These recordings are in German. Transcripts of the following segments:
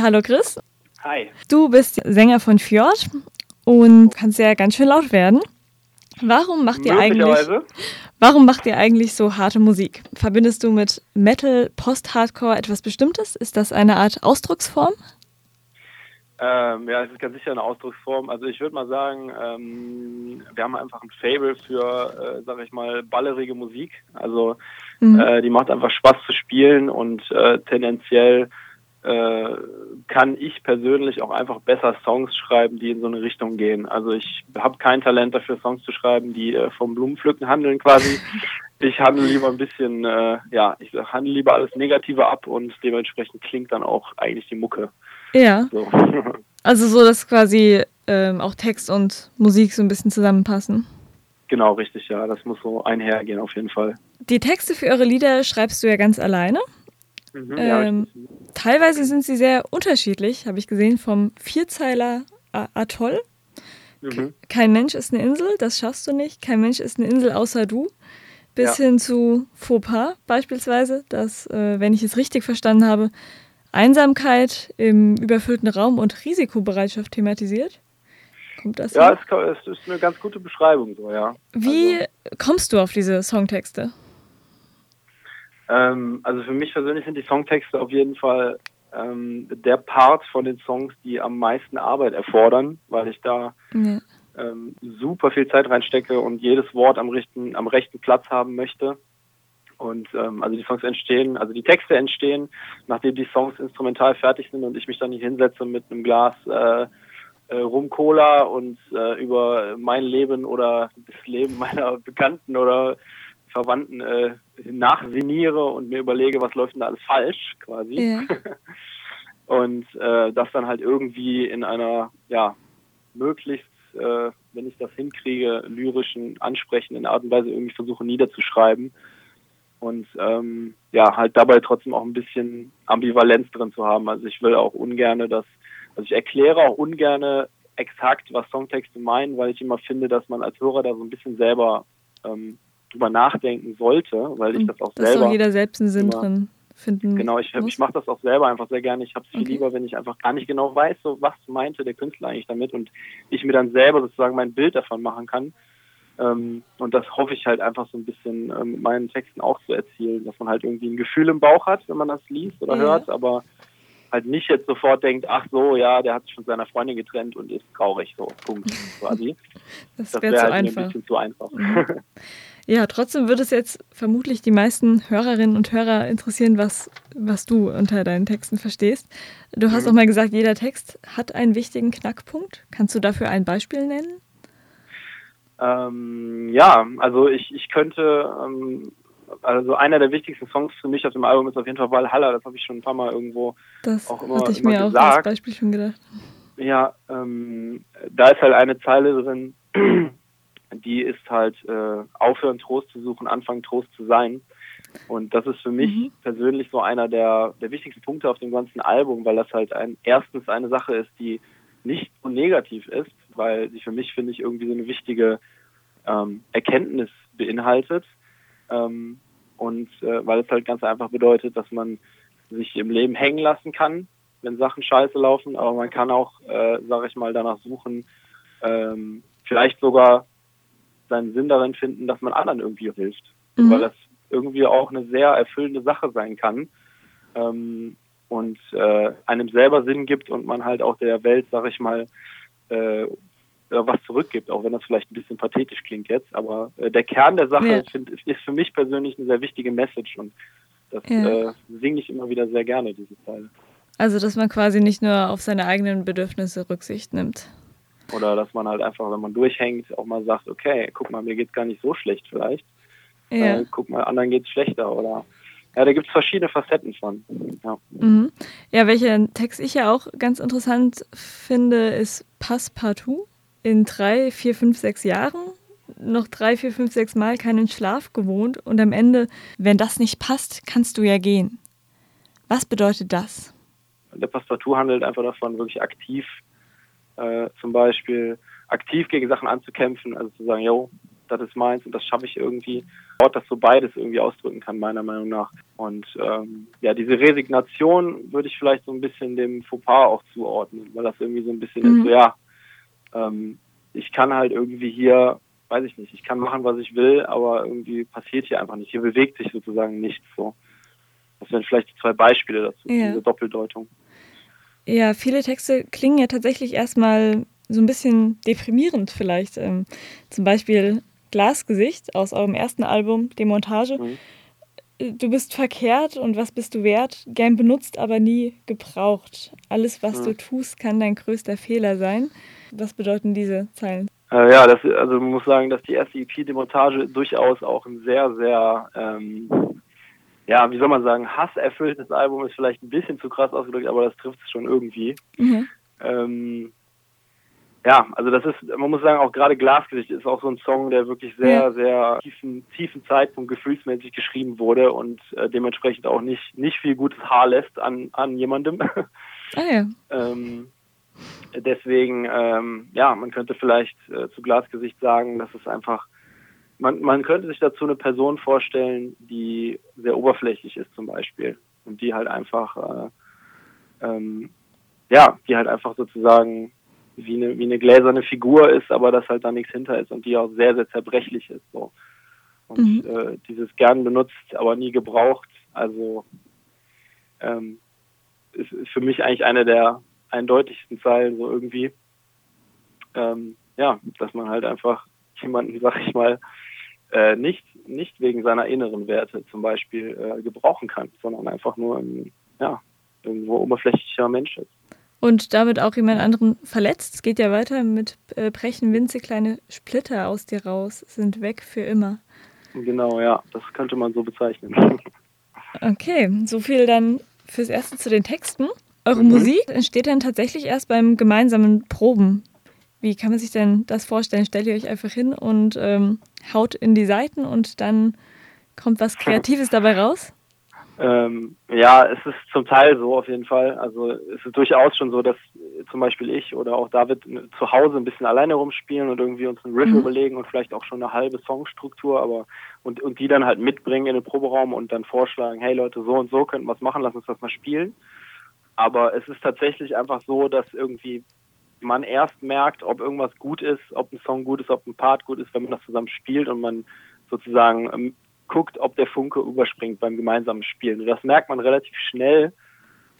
Hallo Chris. Hi. Du bist Sänger von Fjord und kannst ja ganz schön laut werden. Warum macht ihr eigentlich Warum macht ihr eigentlich so harte Musik? Verbindest du mit Metal, Post-Hardcore etwas Bestimmtes? Ist das eine Art Ausdrucksform? Ähm, ja, es ist ganz sicher eine Ausdrucksform. Also ich würde mal sagen, ähm, wir haben einfach ein Fable für, äh, sag ich mal, ballerige Musik. Also mhm. äh, die macht einfach Spaß zu spielen und äh, tendenziell äh, kann ich persönlich auch einfach besser Songs schreiben, die in so eine Richtung gehen. Also ich habe kein Talent dafür, Songs zu schreiben, die äh, vom Blumenpflücken handeln quasi. Ich handle lieber ein bisschen, äh, ja, ich handle lieber alles Negative ab und dementsprechend klingt dann auch eigentlich die Mucke. Ja. So. Also so, dass quasi ähm, auch Text und Musik so ein bisschen zusammenpassen. Genau, richtig, ja. Das muss so einhergehen auf jeden Fall. Die Texte für eure Lieder schreibst du ja ganz alleine. Mhm, ähm, ja, teilweise sind sie sehr unterschiedlich, habe ich gesehen, vom Vierzeiler Atoll. Mhm. Kein Mensch ist eine Insel, das schaffst du nicht. Kein Mensch ist eine Insel außer du. Bis ja. hin zu Fauxpas beispielsweise, das, äh, wenn ich es richtig verstanden habe, Einsamkeit im überfüllten Raum und Risikobereitschaft thematisiert. Kommt das? Ja, es, ist eine ganz gute Beschreibung, so, ja. Wie also, kommst du auf diese Songtexte? Ähm, also für mich persönlich sind die Songtexte auf jeden Fall ähm, der Part von den Songs, die am meisten Arbeit erfordern, weil ich da ja. ähm, super viel Zeit reinstecke und jedes Wort am rechten, am rechten Platz haben möchte. Und ähm, also die Songs entstehen, also die Texte entstehen, nachdem die Songs instrumental fertig sind und ich mich dann hier hinsetze mit einem Glas äh, äh, Rum Cola und äh, über mein Leben oder das Leben meiner Bekannten oder Verwandten äh, nachsiniere und mir überlege, was läuft denn da alles falsch quasi. Ja. und äh, das dann halt irgendwie in einer, ja, möglichst, äh, wenn ich das hinkriege, lyrischen, ansprechenden Art und Weise irgendwie versuche niederzuschreiben. Und ähm, ja, halt dabei trotzdem auch ein bisschen Ambivalenz drin zu haben. Also ich will auch ungerne, dass, also ich erkläre auch ungerne exakt, was Songtexte meinen, weil ich immer finde, dass man als Hörer da so ein bisschen selber ähm, drüber nachdenken sollte, weil ich das auch das selber. Dass jeder selbst einen Sinn drin finden. Genau, ich, ich mache das auch selber einfach sehr gerne. Ich habe es viel okay. lieber, wenn ich einfach gar nicht genau weiß, so was meinte der Künstler eigentlich damit und ich mir dann selber sozusagen mein Bild davon machen kann. Ähm, und das hoffe ich halt einfach so ein bisschen ähm, mit meinen Texten auch zu erzielen, dass man halt irgendwie ein Gefühl im Bauch hat, wenn man das liest oder ja. hört, aber halt nicht jetzt sofort denkt, ach so, ja, der hat sich von seiner Freundin getrennt und ist traurig, so, Punkt, quasi. das wäre wär halt einfach. ein bisschen zu einfach. Ja, trotzdem würde es jetzt vermutlich die meisten Hörerinnen und Hörer interessieren, was, was du unter deinen Texten verstehst. Du hast mhm. auch mal gesagt, jeder Text hat einen wichtigen Knackpunkt. Kannst du dafür ein Beispiel nennen? Ähm, ja, also ich, ich könnte, ähm, also einer der wichtigsten Songs für mich auf dem Album ist auf jeden Fall Valhalla. Das habe ich schon ein paar Mal irgendwo das auch immer, hatte ich immer mir gesagt. auch als Beispiel schon gedacht. Ja, ähm, da ist halt eine Zeile drin, die ist halt äh, aufhören, Trost zu suchen, anfangen, Trost zu sein. Und das ist für mich mhm. persönlich so einer der, der wichtigsten Punkte auf dem ganzen Album, weil das halt ein, erstens eine Sache ist, die nicht so negativ ist, weil sie für mich, finde ich, irgendwie so eine wichtige ähm, Erkenntnis beinhaltet. Ähm, und äh, weil es halt ganz einfach bedeutet, dass man sich im Leben hängen lassen kann, wenn Sachen scheiße laufen, aber man kann auch, äh, sage ich mal, danach suchen, ähm, vielleicht sogar seinen Sinn darin finden, dass man anderen irgendwie hilft. Mhm. Weil das irgendwie auch eine sehr erfüllende Sache sein kann ähm, und äh, einem selber Sinn gibt und man halt auch der Welt, sag ich mal, äh, was zurückgibt, auch wenn das vielleicht ein bisschen pathetisch klingt jetzt. Aber äh, der Kern der Sache ja. find, ist für mich persönlich eine sehr wichtige Message und das ja. äh, singe ich immer wieder sehr gerne, diese Teile. Also, dass man quasi nicht nur auf seine eigenen Bedürfnisse Rücksicht nimmt. Oder dass man halt einfach, wenn man durchhängt, auch mal sagt, okay, guck mal, mir geht's gar nicht so schlecht vielleicht. Ja. Äh, guck mal, anderen geht's schlechter. Oder ja, da gibt es verschiedene Facetten von. Ja. Mhm. ja, welchen Text ich ja auch ganz interessant finde, ist Passepartout. In drei, vier, fünf, sechs Jahren noch drei, vier, fünf, sechs Mal keinen Schlaf gewohnt und am Ende, wenn das nicht passt, kannst du ja gehen. Was bedeutet das? Der Passepartout handelt einfach davon, wirklich aktiv äh, zum Beispiel aktiv gegen Sachen anzukämpfen, also zu sagen, yo, das ist meins und das schaffe ich irgendwie. Ort, das so beides irgendwie ausdrücken kann, meiner Meinung nach. Und ähm, ja, diese Resignation würde ich vielleicht so ein bisschen dem Fauxpas auch zuordnen, weil das irgendwie so ein bisschen mhm. ist, so ja, ähm, ich kann halt irgendwie hier, weiß ich nicht, ich kann machen, was ich will, aber irgendwie passiert hier einfach nicht. Hier bewegt sich sozusagen nichts so. Das wären vielleicht zwei Beispiele dazu, ja. diese Doppeldeutung. Ja, viele Texte klingen ja tatsächlich erstmal so ein bisschen deprimierend vielleicht. Ähm, zum Beispiel Glasgesicht aus eurem ersten Album, Demontage. Mhm. Du bist verkehrt und was bist du wert? Gern benutzt, aber nie gebraucht. Alles, was mhm. du tust, kann dein größter Fehler sein. Was bedeuten diese Zeilen? Äh, ja, das, also man muss sagen, dass die erste EP Demontage durchaus auch ein sehr, sehr, ähm, ja, wie soll man sagen, hasserfülltes Album ist vielleicht ein bisschen zu krass ausgedrückt, aber das trifft es schon irgendwie. Mhm. Ähm, ja, also das ist, man muss sagen, auch gerade Glasgesicht ist auch so ein Song, der wirklich sehr, sehr tiefen, tiefen Zeitpunkt gefühlsmäßig geschrieben wurde und äh, dementsprechend auch nicht, nicht viel gutes Haar lässt an, an jemandem. Ah ja. ähm, deswegen, ähm, ja, man könnte vielleicht äh, zu Glasgesicht sagen, dass es einfach, man, man könnte sich dazu eine Person vorstellen, die sehr oberflächlich ist zum Beispiel und die halt einfach, äh, ähm, ja, die halt einfach sozusagen wie eine, wie eine gläserne Figur ist, aber dass halt da nichts hinter ist und die auch sehr, sehr zerbrechlich ist. So. Und mhm. äh, dieses gern benutzt, aber nie gebraucht, also ähm, ist, ist für mich eigentlich eine der eindeutigsten Zeilen so irgendwie. Ähm, ja, dass man halt einfach jemanden, sag ich mal, äh, nicht, nicht wegen seiner inneren Werte zum Beispiel äh, gebrauchen kann, sondern einfach nur ein, ja, irgendwo oberflächlicher Mensch ist und damit auch jemand anderen verletzt. Es geht ja weiter mit äh, brechen winzig kleine Splitter aus dir raus, sind weg für immer. Genau, ja, das könnte man so bezeichnen. Okay, so viel dann fürs Erste zu den Texten. Eure mhm. Musik entsteht dann tatsächlich erst beim gemeinsamen Proben. Wie kann man sich denn das vorstellen? Stellt ihr euch einfach hin und ähm, haut in die Seiten und dann kommt was Kreatives dabei raus? Ähm, ja, es ist zum Teil so auf jeden Fall. Also es ist durchaus schon so, dass zum Beispiel ich oder auch David zu Hause ein bisschen alleine rumspielen und irgendwie uns einen Riff mhm. überlegen und vielleicht auch schon eine halbe Songstruktur, aber und, und die dann halt mitbringen in den Proberaum und dann vorschlagen, hey Leute, so und so könnten wir es machen, lass uns das mal spielen. Aber es ist tatsächlich einfach so, dass irgendwie man erst merkt, ob irgendwas gut ist, ob ein Song gut ist, ob ein Part gut ist, wenn man das zusammen spielt und man sozusagen ähm, guckt, ob der Funke überspringt beim gemeinsamen Spielen. Und das merkt man relativ schnell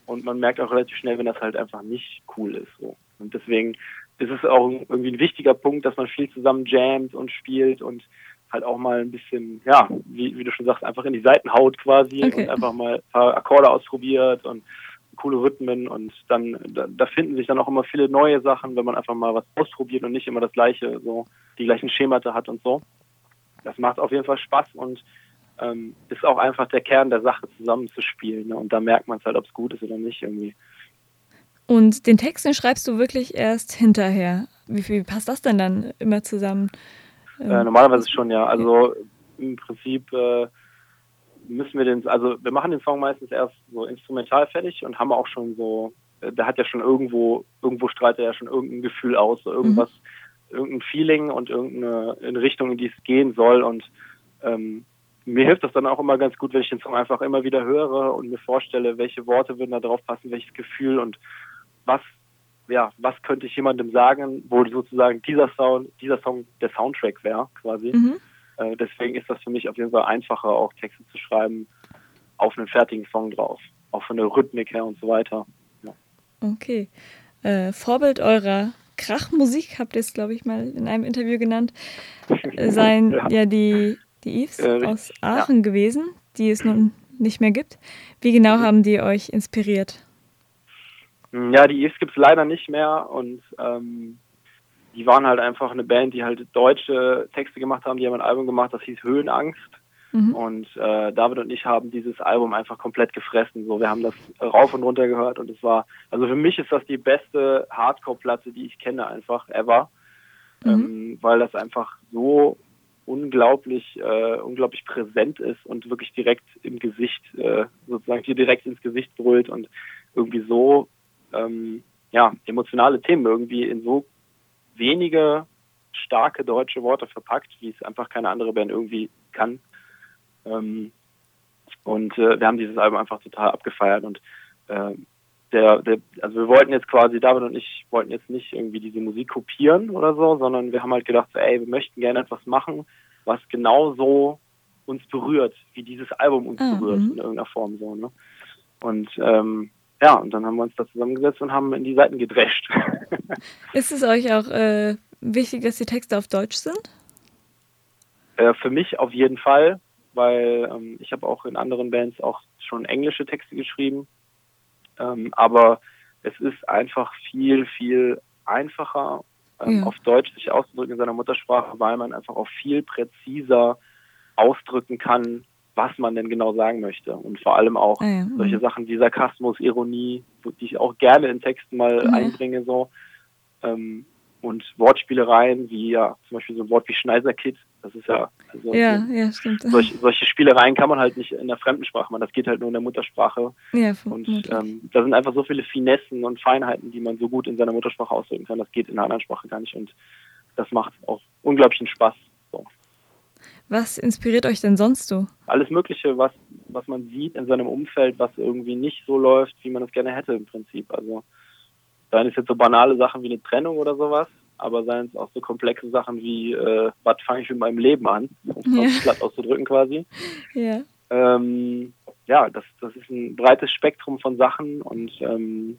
und man merkt auch relativ schnell, wenn das halt einfach nicht cool ist. So. Und deswegen ist es auch irgendwie ein wichtiger Punkt, dass man viel zusammen jammt und spielt und halt auch mal ein bisschen, ja, wie, wie du schon sagst, einfach in die Seiten haut quasi okay. und einfach mal ein paar Akkorde ausprobiert und coole Rhythmen und dann da, da, finden sich dann auch immer viele neue Sachen, wenn man einfach mal was ausprobiert und nicht immer das gleiche, so die gleichen Schemata hat und so das macht auf jeden Fall Spaß und ähm, ist auch einfach der Kern der Sache, zusammenzuspielen. Ne? Und da merkt man es halt, ob es gut ist oder nicht irgendwie. Und den Text, den schreibst du wirklich erst hinterher. Wie, wie passt das denn dann immer zusammen? Äh, normalerweise schon, ja. Also im Prinzip äh, müssen wir den, also wir machen den Song meistens erst so instrumental fertig und haben auch schon so, äh, der hat ja schon irgendwo, irgendwo strahlt er ja schon irgendein Gefühl aus, so irgendwas, mhm irgendein Feeling und irgendeine Richtung, in die es gehen soll. Und ähm, mir hilft das dann auch immer ganz gut, wenn ich den Song einfach immer wieder höre und mir vorstelle, welche Worte würden da drauf passen, welches Gefühl und was, ja, was könnte ich jemandem sagen, wo sozusagen dieser Sound, dieser Song der Soundtrack wäre, quasi. Mhm. Äh, deswegen ist das für mich auf jeden Fall einfacher, auch Texte zu schreiben auf einen fertigen Song drauf. Auch von der Rhythmik her und so weiter. Ja. Okay. Äh, Vorbild eurer Krachmusik, habt ihr es, glaube ich, mal in einem Interview genannt, äh, seien ja, ja die, die Eves äh, aus Aachen ja. gewesen, die es nun nicht mehr gibt. Wie genau mhm. haben die euch inspiriert? Ja, die Eves gibt es leider nicht mehr und ähm, die waren halt einfach eine Band, die halt deutsche Texte gemacht haben. Die haben ein Album gemacht, das hieß Höhenangst. Mhm. Und äh, David und ich haben dieses Album einfach komplett gefressen. So, wir haben das rauf und runter gehört und es war, also für mich ist das die beste Hardcore-Platte, die ich kenne, einfach ever, mhm. ähm, weil das einfach so unglaublich, äh, unglaublich präsent ist und wirklich direkt im Gesicht, äh, sozusagen hier direkt ins Gesicht brüllt und irgendwie so, ähm, ja, emotionale Themen irgendwie in so wenige starke deutsche Worte verpackt, wie es einfach keine andere Band irgendwie kann. Ähm, und äh, wir haben dieses Album einfach total abgefeiert und äh, der, der, also wir wollten jetzt quasi, David und ich wollten jetzt nicht irgendwie diese Musik kopieren oder so, sondern wir haben halt gedacht, so, ey, wir möchten gerne etwas machen, was genauso uns berührt, wie dieses Album uns mhm. berührt in irgendeiner Form so, ne? Und ähm, ja, und dann haben wir uns da zusammengesetzt und haben in die Seiten gedrescht. Ist es euch auch äh, wichtig, dass die Texte auf Deutsch sind? Äh, für mich auf jeden Fall, weil ähm, ich habe auch in anderen Bands auch schon englische Texte geschrieben. Ähm, aber es ist einfach viel, viel einfacher, ähm, ja. auf Deutsch sich auszudrücken in seiner Muttersprache, weil man einfach auch viel präziser ausdrücken kann, was man denn genau sagen möchte. Und vor allem auch ah ja, solche mhm. Sachen wie Sarkasmus, Ironie, die ich auch gerne in Texten mal ja. einbringe, so. Ähm, und Wortspielereien, wie ja zum Beispiel so ein Wort wie Schneiserkit, das ist ja, also ja, ja, stimmt. Solche, solche Spielereien kann man halt nicht in der Fremdensprache machen, das geht halt nur in der Muttersprache. Ja, und ähm, da sind einfach so viele Finessen und Feinheiten, die man so gut in seiner Muttersprache ausdrücken kann, das geht in einer anderen Sprache gar nicht und das macht auch unglaublichen Spaß. Was inspiriert euch denn sonst so? Alles Mögliche, was, was man sieht in seinem Umfeld, was irgendwie nicht so läuft, wie man es gerne hätte im Prinzip. Also seien es jetzt so banale Sachen wie eine Trennung oder sowas, aber seien es auch so komplexe Sachen wie, äh, was fange ich mit meinem Leben an, um es ja. platt auszudrücken quasi. Ja. Ähm, ja, das, das ist ein breites Spektrum von Sachen und ähm,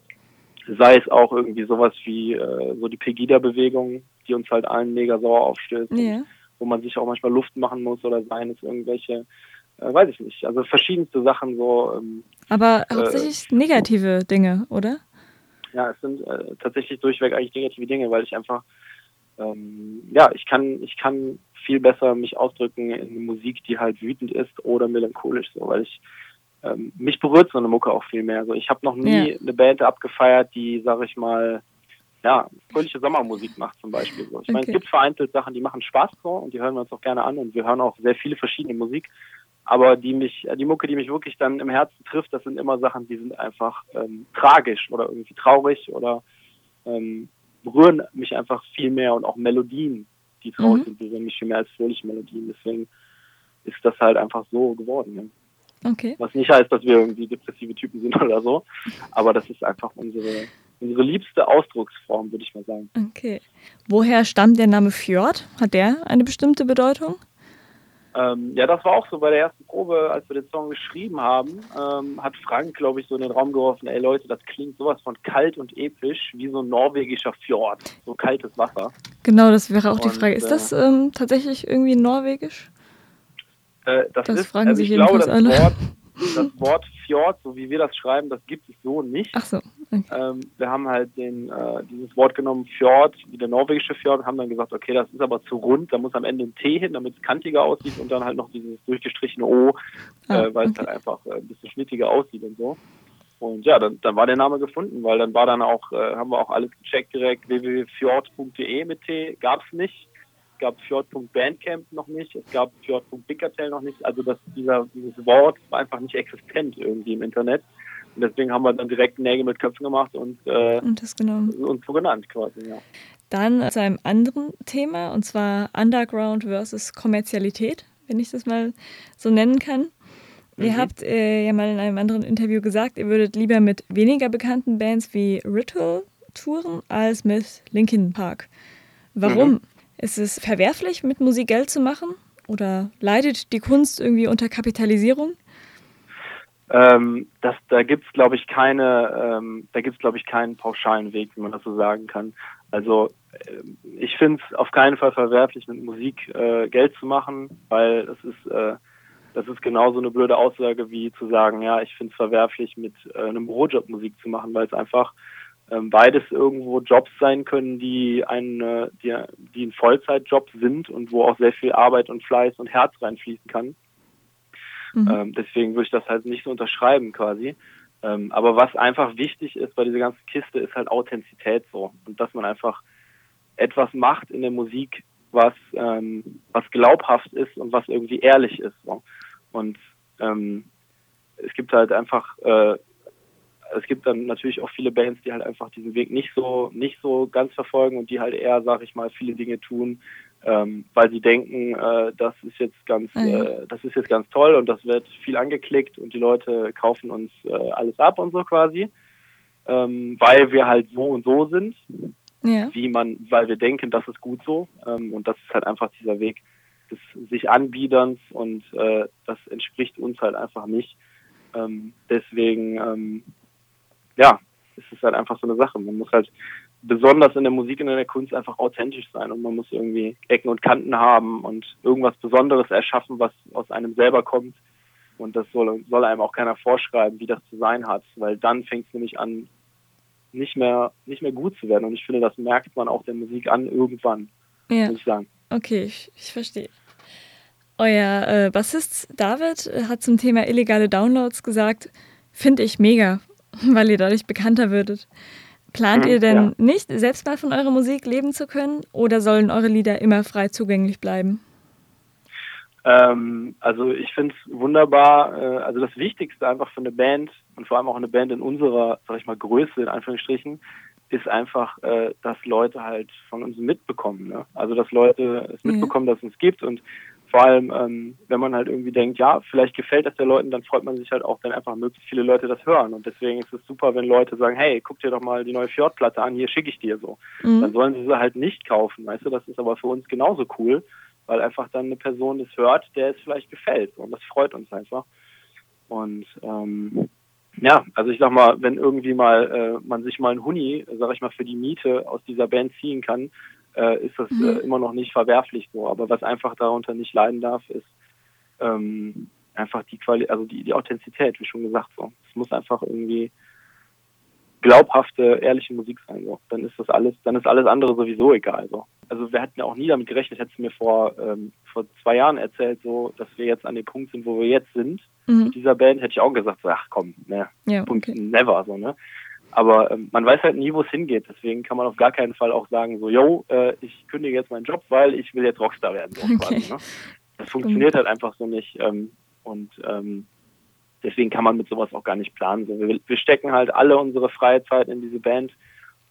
sei es auch irgendwie sowas wie äh, so die Pegida-Bewegung, die uns halt allen mega sauer aufstößt. Ja wo man sich auch manchmal Luft machen muss oder seien es irgendwelche, äh, weiß ich nicht, also verschiedenste Sachen so. Ähm, Aber äh, hauptsächlich äh, negative Dinge, oder? Ja, es sind äh, tatsächlich durchweg eigentlich negative Dinge, weil ich einfach, ähm, ja, ich kann, ich kann viel besser mich ausdrücken in Musik, die halt wütend ist oder melancholisch, so, weil ich ähm, mich berührt so eine Mucke auch viel mehr. So, ich habe noch nie ja. eine Band abgefeiert, die, sag ich mal, ja, fröhliche Sommermusik macht zum Beispiel. So. Ich okay. meine, es gibt vereinzelt Sachen, die machen Spaß so und die hören wir uns auch gerne an und wir hören auch sehr viele verschiedene Musik. Aber die mich, die Mucke, die mich wirklich dann im Herzen trifft, das sind immer Sachen, die sind einfach ähm, tragisch oder irgendwie traurig oder ähm, berühren mich einfach viel mehr und auch Melodien, die traurig mhm. sind, berühren mich viel mehr als fröhliche Melodien. Deswegen ist das halt einfach so geworden. Ja. Okay. Was nicht heißt, dass wir irgendwie depressive Typen sind oder so, aber das ist einfach unsere unsere liebste Ausdrucksform, würde ich mal sagen. Okay. Woher stammt der Name Fjord? Hat der eine bestimmte Bedeutung? Ähm, ja, das war auch so bei der ersten Probe, als wir den Song geschrieben haben, ähm, hat Frank, glaube ich, so in den Raum geworfen, ey Leute, das klingt sowas von kalt und episch, wie so ein norwegischer Fjord, so kaltes Wasser. Genau, das wäre auch und, die Frage. Ist das äh, ähm, tatsächlich irgendwie norwegisch? Äh, das, das ist, fragen also sich jedenfalls glaube, alle. Wort, das Wort Fjord, so wie wir das schreiben, das gibt es so nicht. Ach so. Okay. Ähm, wir haben halt den, äh, dieses Wort genommen, Fjord, wie der norwegische Fjord, und haben dann gesagt, okay, das ist aber zu rund, da muss am Ende ein T hin, damit es kantiger aussieht und dann halt noch dieses durchgestrichene O, ah, äh, weil okay. es halt einfach äh, ein bisschen schnittiger aussieht und so. Und ja, dann, dann war der Name gefunden, weil dann war dann auch, äh, haben wir auch alles gecheckt direkt, www.fjord.de mit T gab es nicht gab Fjord.bandcamp noch nicht, es gab Fjord.bigcartel noch nicht. Also das, dieser, dieses Wort war einfach nicht existent irgendwie im Internet. Und deswegen haben wir dann direkt Nägel mit Köpfen gemacht und, äh, und das genommen. uns so genannt quasi, ja. Dann zu einem anderen Thema, und zwar Underground versus Kommerzialität, wenn ich das mal so nennen kann. Mhm. Ihr habt äh, ja mal in einem anderen Interview gesagt, ihr würdet lieber mit weniger bekannten Bands wie Ritual touren als mit Linkin Park. Warum? Mhm. Ist es verwerflich, mit Musik Geld zu machen? Oder leidet die Kunst irgendwie unter Kapitalisierung? Ähm, das, da gibt es, glaube ich, keine, ähm, da gibt es, glaube ich, keinen pauschalen Weg, wie man das so sagen kann. Also äh, ich finde es auf keinen Fall verwerflich, mit Musik äh, Geld zu machen, weil das ist, äh, das ist genauso eine blöde Aussage wie zu sagen, ja, ich finde es verwerflich, mit äh, einem Bürojob Musik zu machen, weil es einfach beides irgendwo Jobs sein können, die ein, die, die ein Vollzeitjob sind und wo auch sehr viel Arbeit und Fleiß und Herz reinfließen kann. Mhm. Ähm, deswegen würde ich das halt nicht so unterschreiben quasi. Ähm, aber was einfach wichtig ist bei dieser ganzen Kiste, ist halt Authentizität so. Und dass man einfach etwas macht in der Musik, was, ähm, was glaubhaft ist und was irgendwie ehrlich ist. So. Und ähm, es gibt halt einfach äh, es gibt dann natürlich auch viele Bands, die halt einfach diesen Weg nicht so, nicht so ganz verfolgen und die halt eher, sag ich mal, viele Dinge tun, ähm, weil sie denken, äh, das ist jetzt ganz, mhm. äh, das ist jetzt ganz toll und das wird viel angeklickt und die Leute kaufen uns äh, alles ab und so quasi, ähm, weil wir halt so und so sind, ja. wie man, weil wir denken, das ist gut so ähm, und das ist halt einfach dieser Weg des sich Anbiederns und äh, das entspricht uns halt einfach nicht. Ähm, deswegen, ja, ist es halt einfach so eine Sache. Man muss halt besonders in der Musik und in der Kunst einfach authentisch sein und man muss irgendwie Ecken und Kanten haben und irgendwas Besonderes erschaffen, was aus einem selber kommt. Und das soll, soll einem auch keiner vorschreiben, wie das zu sein hat, weil dann fängt es nämlich an, nicht mehr, nicht mehr gut zu werden. Und ich finde, das merkt man auch der Musik an irgendwann, ja. muss ich sagen. Okay, ich, ich verstehe. Euer äh, Bassist David hat zum Thema illegale Downloads gesagt, finde ich mega, weil ihr dadurch bekannter würdet. Plant ihr denn ja. nicht, selbst mal von eurer Musik leben zu können oder sollen eure Lieder immer frei zugänglich bleiben? Ähm, also ich finde es wunderbar. Äh, also das Wichtigste einfach für eine Band und vor allem auch eine Band in unserer, sag ich mal, Größe in Anführungsstrichen, ist einfach, äh, dass Leute halt von uns mitbekommen. Ne? Also dass Leute es mitbekommen, ja. dass es uns gibt und vor allem, ähm, wenn man halt irgendwie denkt, ja, vielleicht gefällt das der Leuten, dann freut man sich halt auch, wenn einfach möglichst viele Leute das hören. Und deswegen ist es super, wenn Leute sagen, hey, guck dir doch mal die neue Fjord-Platte an, hier schicke ich dir so. Mhm. Dann sollen sie sie halt nicht kaufen, weißt du, das ist aber für uns genauso cool, weil einfach dann eine Person das hört, der es vielleicht gefällt. Und das freut uns einfach. Und ähm, ja, also ich sag mal, wenn irgendwie mal äh, man sich mal einen Huni, sag ich mal, für die Miete aus dieser Band ziehen kann, äh, ist das äh, mhm. äh, immer noch nicht verwerflich so. Aber was einfach darunter nicht leiden darf, ist ähm, einfach die Qualität, also die, die Authentizität, wie schon gesagt so. Es muss einfach irgendwie glaubhafte, ehrliche Musik sein. So. Dann ist das alles, dann ist alles andere sowieso egal. So. Also wir hätten ja auch nie damit gerechnet, hättest du mir vor, ähm, vor zwei Jahren erzählt, so, dass wir jetzt an dem Punkt sind, wo wir jetzt sind. Mhm. Mit dieser Band hätte ich auch gesagt, so, ach komm, ne, ja, Punkt, okay. never, so, ne. Aber ähm, man weiß halt nie, wo es hingeht. Deswegen kann man auf gar keinen Fall auch sagen, so, yo, äh, ich kündige jetzt meinen Job, weil ich will jetzt Rockstar werden. So okay. quasi, ne? Das funktioniert halt einfach so nicht. Ähm, und ähm, deswegen kann man mit sowas auch gar nicht planen. So, wir, wir stecken halt alle unsere freie Zeit in diese Band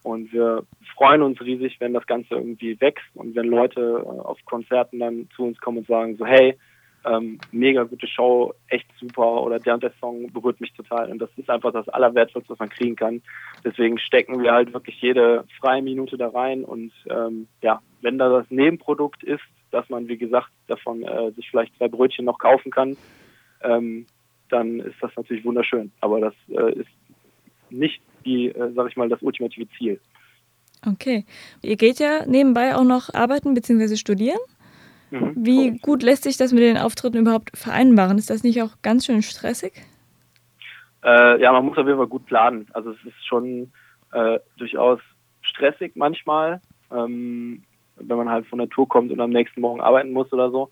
und wir freuen uns riesig, wenn das Ganze irgendwie wächst und wenn Leute äh, auf Konzerten dann zu uns kommen und sagen so, hey, ähm, mega gute Show, echt super oder der und der Song berührt mich total und das ist einfach das Allerwertvollste, was man kriegen kann. Deswegen stecken wir halt wirklich jede freie Minute da rein und ähm, ja, wenn da das Nebenprodukt ist, dass man wie gesagt davon äh, sich vielleicht zwei Brötchen noch kaufen kann, ähm, dann ist das natürlich wunderschön. Aber das äh, ist nicht die, äh, sag ich mal, das ultimative Ziel. Okay. Ihr geht ja nebenbei auch noch arbeiten bzw. studieren. Mhm, Wie gut lässt sich das mit den Auftritten überhaupt vereinbaren? Ist das nicht auch ganz schön stressig? Äh, ja, man muss auf jeden Fall gut planen. Also es ist schon äh, durchaus stressig manchmal, ähm, wenn man halt von der Tour kommt und am nächsten Morgen arbeiten muss oder so.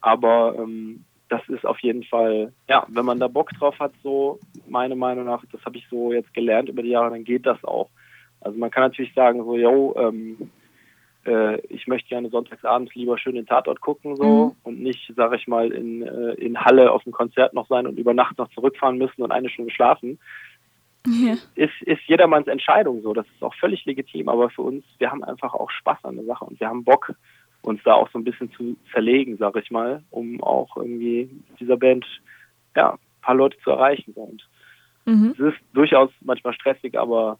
Aber ähm, das ist auf jeden Fall, ja, wenn man da Bock drauf hat, so meine Meinung nach, das habe ich so jetzt gelernt über die Jahre, dann geht das auch. Also man kann natürlich sagen, so, yo, ähm, äh, ich möchte gerne sonntagsabends lieber schön den Tatort gucken so mhm. und nicht, sage ich mal, in, äh, in Halle auf dem Konzert noch sein und über Nacht noch zurückfahren müssen und eine Stunde schlafen. Ja. Ist, ist jedermanns Entscheidung so. Das ist auch völlig legitim, aber für uns, wir haben einfach auch Spaß an der Sache und wir haben Bock, uns da auch so ein bisschen zu zerlegen, sage ich mal, um auch irgendwie dieser Band ja, ein paar Leute zu erreichen. Und mhm. es ist durchaus manchmal stressig, aber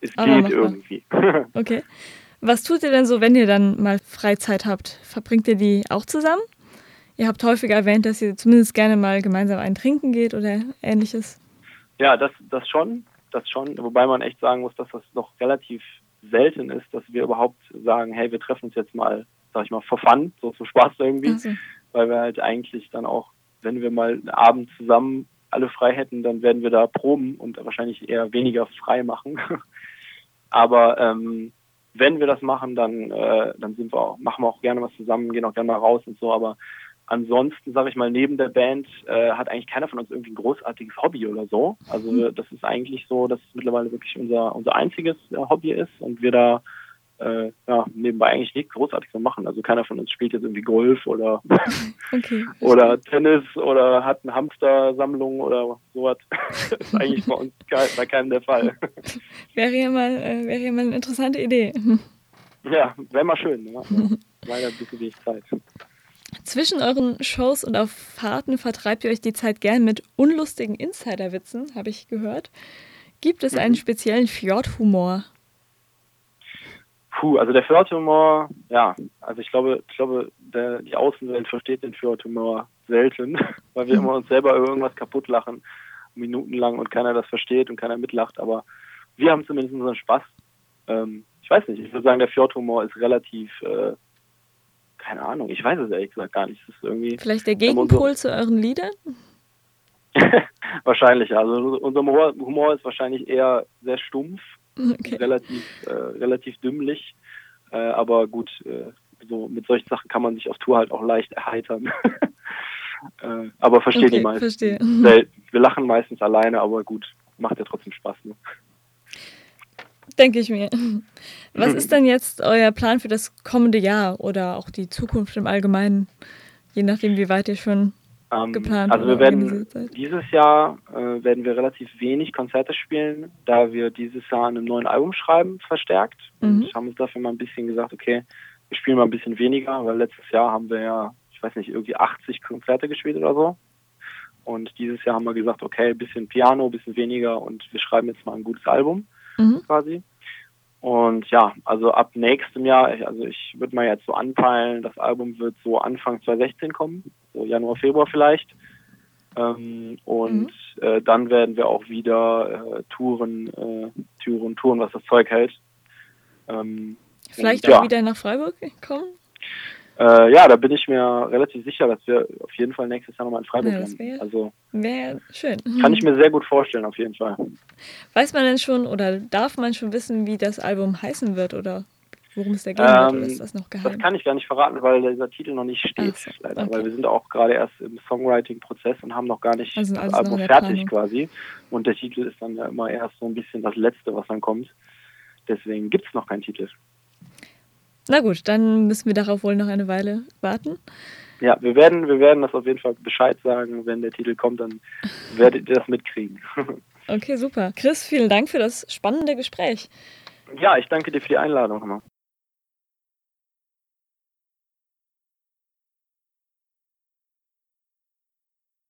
es aber geht irgendwie. Okay. Was tut ihr denn so, wenn ihr dann mal Freizeit habt? Verbringt ihr die auch zusammen? Ihr habt häufiger erwähnt, dass ihr zumindest gerne mal gemeinsam ein Trinken geht oder ähnliches. Ja, das, das schon, das schon. Wobei man echt sagen muss, dass das noch relativ selten ist, dass wir überhaupt sagen, hey, wir treffen uns jetzt mal, sag ich mal, for fun, so zum Spaß irgendwie. Also. Weil wir halt eigentlich dann auch, wenn wir mal einen Abend zusammen alle frei hätten, dann werden wir da proben und wahrscheinlich eher weniger frei machen. Aber ähm, wenn wir das machen, dann, äh, dann sind wir auch, machen wir auch gerne was zusammen, gehen auch gerne mal raus und so, aber ansonsten, sage ich mal, neben der Band äh, hat eigentlich keiner von uns irgendwie ein großartiges Hobby oder so. Also mhm. das ist eigentlich so, dass es mittlerweile wirklich unser, unser einziges äh, Hobby ist und wir da äh, ja, nebenbei eigentlich nichts Großartiges zu machen. Also keiner von uns spielt jetzt irgendwie Golf oder, okay, oder Tennis oder hat eine Hamstersammlung oder sowas. das ist eigentlich bei uns bei keinem der Fall. wäre ja mal, äh, wäre ja mal eine interessante Idee. Ja, wäre mal schön. Ne? Leider ein bisschen wenig Zeit. Zwischen euren Shows und auf Fahrten vertreibt ihr euch die Zeit gern mit unlustigen Insiderwitzen, habe ich gehört. Gibt es einen mhm. speziellen Fjordhumor? Puh, also der Fjordhumor, ja, also ich glaube, ich glaube, der, die Außenwelt versteht den Fjordhumor selten, weil wir immer uns selber über irgendwas kaputt lachen, minutenlang und keiner das versteht und keiner mitlacht, aber wir haben zumindest unseren Spaß. Ähm, ich weiß nicht, ich würde sagen, der Fjordhumor ist relativ, äh, keine Ahnung, ich weiß es ehrlich gesagt gar nicht. Es ist irgendwie, Vielleicht der Gegenpol zu euren Liedern? wahrscheinlich, also unser Humor, Humor ist wahrscheinlich eher sehr stumpf Okay. Relativ, äh, relativ dümmlich. Äh, aber gut, äh, so mit solchen Sachen kann man sich auf Tour halt auch leicht erheitern. Äh, aber verstehe okay, die meisten. Verstehe. Wir lachen meistens alleine, aber gut, macht ja trotzdem Spaß. Ne? Denke ich mir. Was ist denn jetzt euer Plan für das kommende Jahr oder auch die Zukunft im Allgemeinen? Je nachdem, wie weit ihr schon ähm, geplant Also wir werden dieses Jahr äh, werden wir relativ wenig Konzerte spielen, da wir dieses Jahr an einem neuen Album schreiben, verstärkt. Mhm. Und haben uns dafür mal ein bisschen gesagt, okay, wir spielen mal ein bisschen weniger, weil letztes Jahr haben wir ja, ich weiß nicht, irgendwie 80 Konzerte gespielt oder so. Und dieses Jahr haben wir gesagt, okay, ein bisschen Piano, ein bisschen weniger und wir schreiben jetzt mal ein gutes Album mhm. quasi. Und ja, also ab nächstem Jahr, also ich würde mal jetzt so anpeilen, das Album wird so Anfang 2016 kommen, so Januar, Februar vielleicht. Ähm, und mhm. äh, dann werden wir auch wieder äh, Touren, äh, Touren, Touren, was das Zeug hält. Ähm, vielleicht und, auch ja. wieder nach Freiburg kommen? Äh, ja, da bin ich mir relativ sicher, dass wir auf jeden Fall nächstes Jahr nochmal in Freiburg ja, wär, Also wäre schön. Kann ich mir sehr gut vorstellen, auf jeden Fall. Weiß man denn schon oder darf man schon wissen, wie das Album heißen wird oder worum es da gehen ähm, wird? Oder ist das noch geheim? Das kann ich gar nicht verraten, weil dieser Titel noch nicht steht, so, leider. Okay. Weil wir sind auch gerade erst im Songwriting-Prozess und haben noch gar nicht also das Album fertig quasi. Und der Titel ist dann ja immer erst so ein bisschen das Letzte, was dann kommt. Deswegen gibt es noch keinen Titel. Na gut, dann müssen wir darauf wohl noch eine Weile warten. Ja, wir werden, wir werden das auf jeden Fall Bescheid sagen. Wenn der Titel kommt, dann werdet ihr das mitkriegen. Okay, super. Chris, vielen Dank für das spannende Gespräch. Ja, ich danke dir für die Einladung.